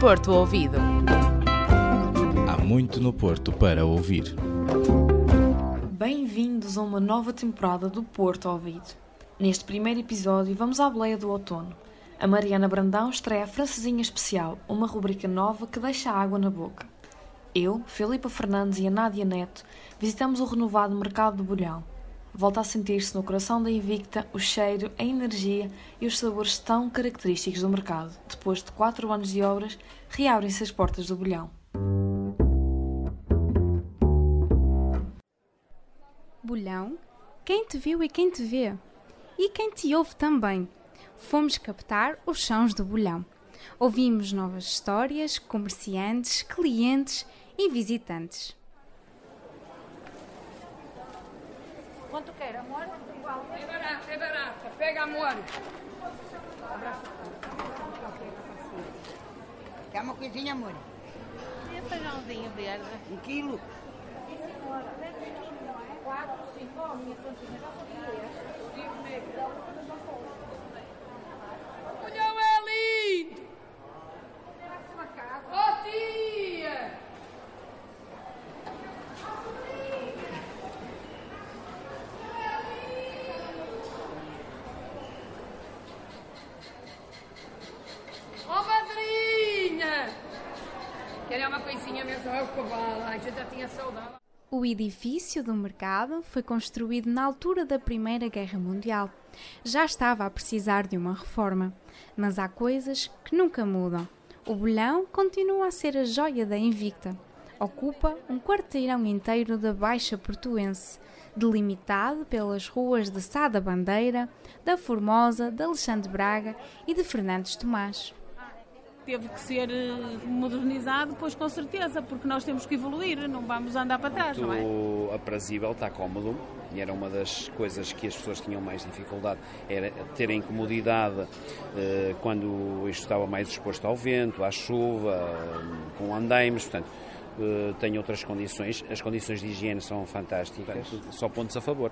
Porto Ouvido. Há muito no Porto para ouvir. Bem-vindos a uma nova temporada do Porto Ouvido. Neste primeiro episódio vamos à boleia do outono. A Mariana Brandão estreia a Francesinha Especial, uma rubrica nova que deixa água na boca. Eu, Filipa Fernandes e a Nádia Neto visitamos o renovado mercado do Bolhão. Volta a sentir-se no coração da Invicta o cheiro, a energia e os sabores tão característicos do mercado. Depois de quatro anos de obras, reabrem-se as portas do Bolhão. Bolhão, quem te viu e quem te vê. E quem te ouve também. Fomos captar os sons do Bolhão. Ouvimos novas histórias, comerciantes, clientes e visitantes. Quanto quer, amor? É barata, é barata. Pega, amor. Quer uma coisinha, amor? E feijãozinho verde? Um quilo? Olhão é lindo! Oh, tia! Oh, madrinha! Queria uma coisinha mesmo, é o. A gente já tinha saudade. O edifício do mercado foi construído na altura da Primeira Guerra Mundial. Já estava a precisar de uma reforma, mas há coisas que nunca mudam. O bolhão continua a ser a joia da Invicta. Ocupa um quarteirão inteiro da Baixa Portuense, delimitado pelas ruas de Sá da Bandeira, da Formosa, de Alexandre Braga e de Fernandes Tomás. Teve que ser eh, modernizado, pois com certeza, porque nós temos que evoluir, não vamos andar para trás, não é? Muito aprazível, está cómodo e era uma das coisas que as pessoas tinham mais dificuldade, era terem comodidade eh, quando isto estava mais exposto ao vento, à chuva, eh, com andaimes, portanto eh, tem outras condições, as condições de higiene são fantásticas, só pontos a favor.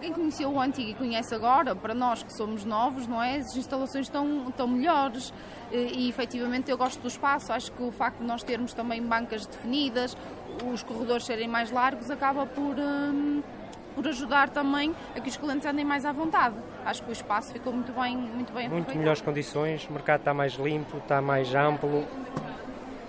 Quem conheceu o antigo e conhece agora, para nós que somos novos, não é? As instalações estão, estão melhores e, e efetivamente eu gosto do espaço. Acho que o facto de nós termos também bancas definidas, os corredores serem mais largos, acaba por, hum, por ajudar também a que os clientes andem mais à vontade. Acho que o espaço ficou muito bem, muito bem Muito aproveitado. melhores condições, o mercado está mais limpo, está mais amplo.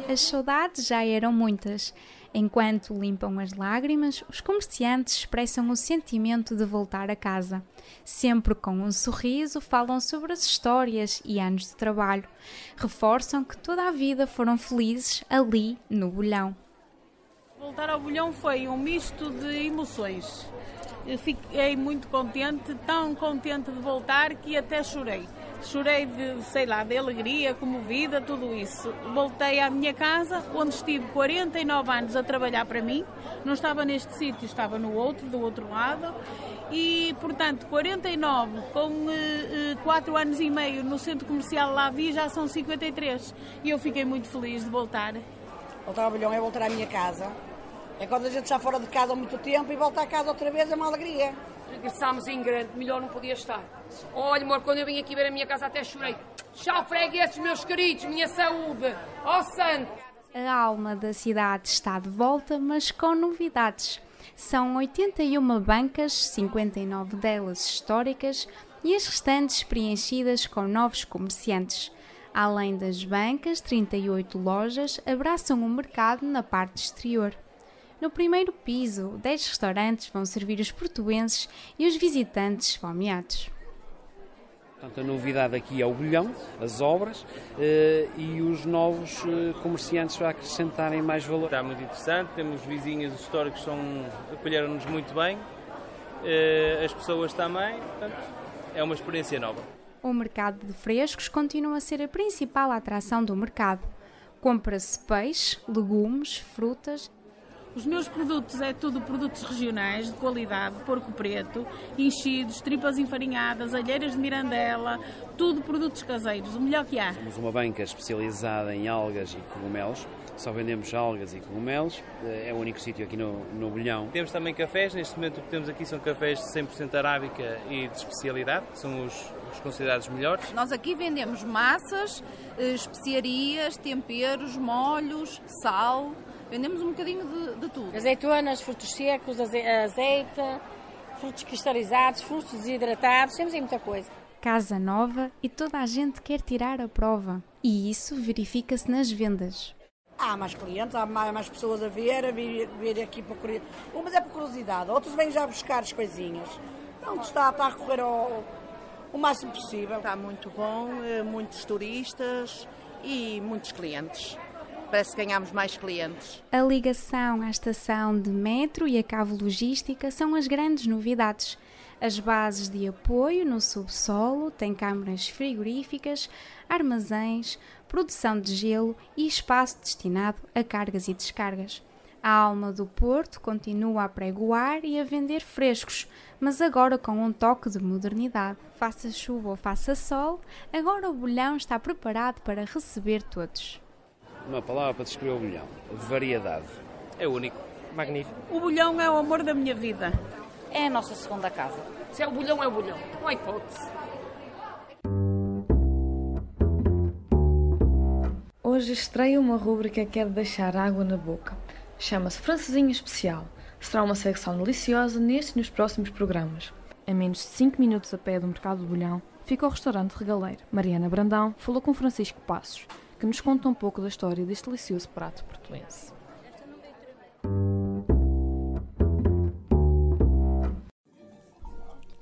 As saudades já eram muitas. Enquanto limpam as lágrimas, os comerciantes expressam o sentimento de voltar a casa. Sempre com um sorriso, falam sobre as histórias e anos de trabalho. Reforçam que toda a vida foram felizes ali no bolhão. Voltar ao bolhão foi um misto de emoções. Fiquei muito contente, tão contente de voltar que até chorei. Chorei de, sei lá, de alegria, comovida, tudo isso. Voltei à minha casa, onde estive 49 anos a trabalhar para mim. Não estava neste sítio, estava no outro, do outro lado. E, portanto, 49 com 4 anos e meio no centro comercial lá vi, já são 53. E eu fiquei muito feliz de voltar. Voltar ao bilhão é voltar à minha casa. É quando a gente está fora de casa há muito tempo e volta a casa outra vez é uma alegria. Regressámos em grande, melhor não podia estar. Olha, amor, quando eu vim aqui ver a minha casa até chorei. Tchau, fregueses, meus queridos, minha saúde. Ó santo! A alma da cidade está de volta, mas com novidades. São 81 bancas, 59 delas históricas e as restantes preenchidas com novos comerciantes. Além das bancas, 38 lojas abraçam o mercado na parte exterior. No primeiro piso, 10 restaurantes vão servir os portuenses e os visitantes esfomeados. Portanto, a novidade aqui é o bolhão, as obras eh, e os novos eh, comerciantes a acrescentarem mais valor. Está muito interessante, temos vizinhos históricos que são, acolheram-nos muito bem, eh, as pessoas também, portanto, é uma experiência nova. O mercado de frescos continua a ser a principal atração do mercado. Compra-se peixe, legumes, frutas Os meus produtos é tudo produtos regionais, de qualidade, porco preto, enchidos, tripas enfarinhadas, alheiras de mirandela, tudo produtos caseiros, o melhor que há. Temos uma banca especializada em algas e cogumelos, só vendemos algas e cogumelos, eh, é o único sítio aqui no, no Bolhão. Temos também cafés, neste momento o que temos aqui são cafés de 100% arábica e de especialidade, que são os, os considerados melhores. Nós aqui vendemos massas, eh, especiarias, temperos, molhos, sal. Vendemos um bocadinho de, de tudo. Azeitonas, frutos secos, aze azeite, frutos cristalizados, frutos desidratados, temos aí muita coisa. Casa nova e toda a gente quer tirar a prova. E isso verifica-se nas vendas. Há mais clientes, há mais, pessoas a ver, a vir, vir aqui por curiosidade. Umas é por curiosidade, outros vêm já buscar as coisinhas. Pronto, está, está a correr ao, o máximo possível. Está muito bom, eh, muitos turistas e muitos clientes. Parece que ganhamos mais clientes. A ligação à estação de metro e a cabo logística são as grandes novidades. As bases de apoio no subsolo têm câmaras frigoríficas, armazéns, produção de gelo e espaço destinado a cargas e descargas. A alma do Porto continua a pregoar e a vender frescos, mas agora com um toque de modernidade. Faça chuva ou faça sol, agora o bolhão está preparado para receber todos. Uma palavra para descrever o bolhão: variedade. É único. Magnífico. O bolhão é o amor da minha vida. É a nossa segunda casa. Se é o bolhão, é o bolhão. Não há hipótese. Hoje estreia uma rúbrica que é de deixar água na boca. Chama-se Francesinha Especial. Será uma secção deliciosa nestes e nos próximos programas. A menos de 5 minutos a pé do Mercado do Bolhão fica o restaurante Regaleiro. Mariana Brandão falou com Francisco Passos, que nos conta um pouco da história deste delicioso prato portuense.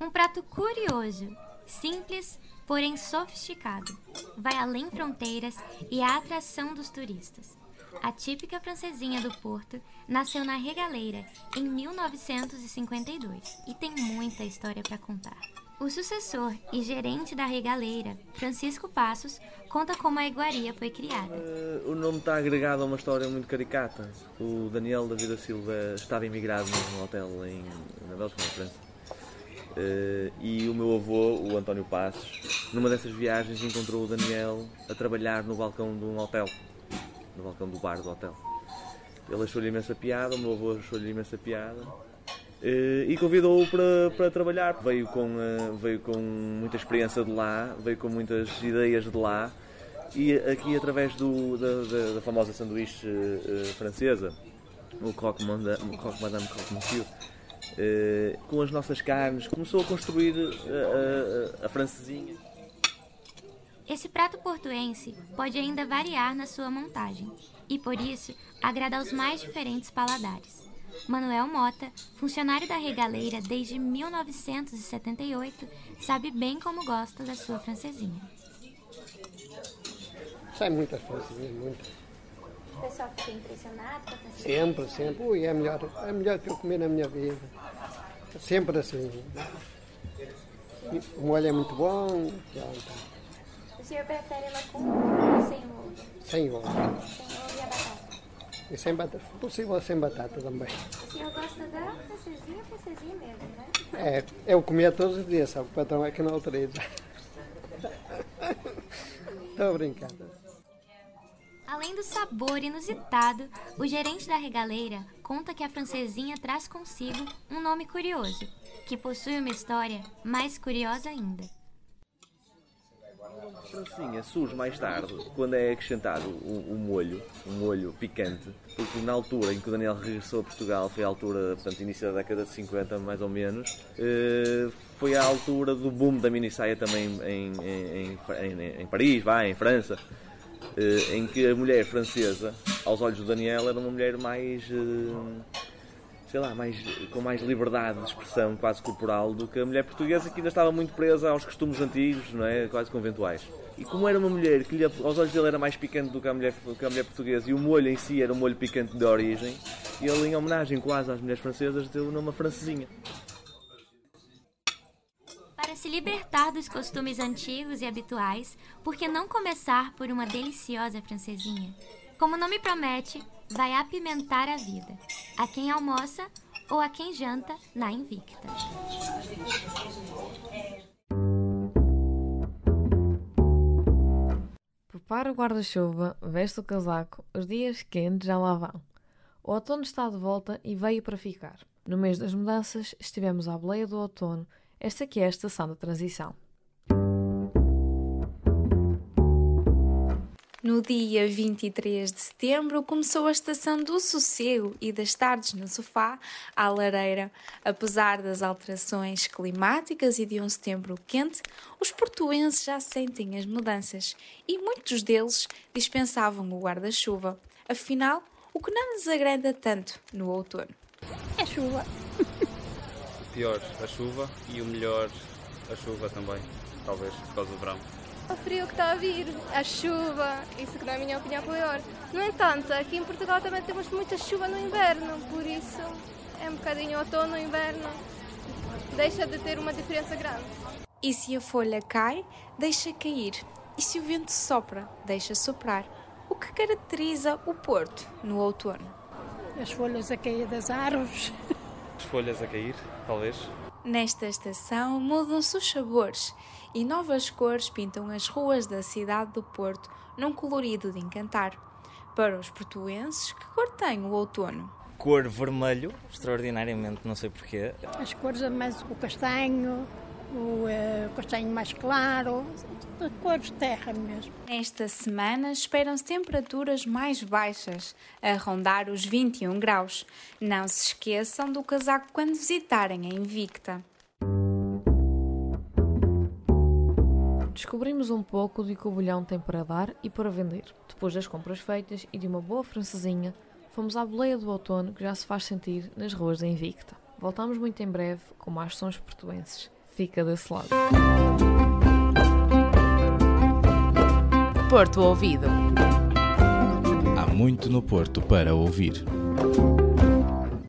Um prato curioso, simples, porém sofisticado. Vai além fronteiras e é a atração dos turistas. A típica francesinha do Porto nasceu na Regaleira em 1952 e tem muita história para contar. O sucessor e gerente da Regaleira, Francisco Passos, conta como a iguaria foi criada. Uh, o nome está agregado a uma história muito caricata. O Daniel da Vida Silva estava imigrado num hotel em, na Bélgica, na França. Uh, e o meu avô, o António Passos, numa dessas viagens encontrou o Daniel a trabalhar no balcão de um hotel, no balcão do bar do hotel. Ele achou-lhe imensa piada, o meu avô achou-lhe imensa piada e convidou-o para, para trabalhar. Veio com, uh, veio com muita experiência de lá, veio com muitas ideias de lá e aqui através do, da, da, da famosa sanduíche francesa, o croque madame, croque monsieur, com as nossas carnes, começou a construir a, a francesinha. Esse prato portuense pode ainda variar na sua montagem e, por isso, agrada aos mais diferentes paladares. Manuel Mota, funcionário da Regaleira desde 1978, sabe bem como gosta da sua francesinha. Sai muitas francesinhas, muitas. O pessoal fica impressionado com a francesinha? Sempre, sempre. Ui, é melhor, é melhor que eu comer na minha vida. Sempre assim. O molho é muito bom. Pronto. O senhor prefere ela com ou sem ovo? Sem ovo. Sem ovo a? E sem batata. Se possível, sem batata também. O senhor gosta da francesinha, francesinha mesmo, né? É, eu comia todos os dias, sabe? O patrão é que não autoriza. Estou brincando. Além do sabor inusitado, o gerente da regaleira conta que a francesinha traz consigo um nome curioso, que possui uma história mais curiosa ainda. A francesinha surge mais tarde, quando é acrescentado o, o, molho, um molho picante, porque na altura em que o Daniel regressou a Portugal, foi a altura, portanto, início da década de 50, mais ou menos, eh, foi a altura do boom da mini saia também em, em, em, em Paris, vai, em França. Uh, em que a mulher francesa, aos olhos do Daniel, era uma mulher mais, uh, sei lá, mais, com mais liberdade de expressão quase corporal do que a mulher portuguesa que ainda estava muito presa aos costumes antigos, não é? quase conventuais. E como era uma mulher que lhe, aos olhos dele era mais picante do que a, mulher, que a mulher portuguesa e o molho em si era um molho picante de origem, ele em homenagem quase às mulheres francesas deu o nome a francesinha. Para se libertar dos costumes antigos e habituais, por que não começar por uma deliciosa francesinha? Como o nome promete, vai apimentar a vida, a quem almoça ou a quem janta na Invicta. Prepara o guarda-chuva, veste o casaco, os dias quentes já lá vão. O outono está de volta e veio para ficar. No mês das mudanças, estivemos à boleia do outono esta que é a estação da transição. No dia 23 de setembro começou a estação do sossego e das tardes no sofá à lareira. Apesar das alterações climáticas e de um setembro quente, os portuenses já sentem as mudanças e muitos deles dispensavam o guarda-chuva. Afinal, o que não nos agrada tanto no outono? É chuva. O pior, a chuva e o melhor, a chuva também, talvez, por causa do verão. O frio que está a vir, a chuva, isso que na minha opinião é pior. No entanto, aqui em Portugal também temos muita chuva no inverno, por isso é um bocadinho outono, inverno, deixa de ter uma diferença grande. E se a folha cai, deixa cair. E se o vento sopra, deixa soprar. O que caracteriza o Porto no outono? As folhas a cair das árvores. As folhas a cair, talvez. Nesta estação mudam-se os sabores e novas cores pintam as ruas da cidade do Porto num colorido de encantar. Para os portuenses, que cor tem o outono? Cor vermelho, extraordinariamente, não sei porquê. As cores, mais o castanho, o uh, castanho mais claro, cores de terra mesmo. Nesta semana esperam-se temperaturas mais baixas, a rondar os 21 graus. Não se esqueçam do casaco quando visitarem a Invicta. Descobrimos um pouco do que o bolhão tem para dar e para vender. Depois das compras feitas e de uma boa francesinha, fomos à boleia do outono que já se faz sentir nas ruas da Invicta. Voltamos muito em breve com mais sons portuenses. Fica desse lado. Porto Ouvido. Há muito no Porto para ouvir.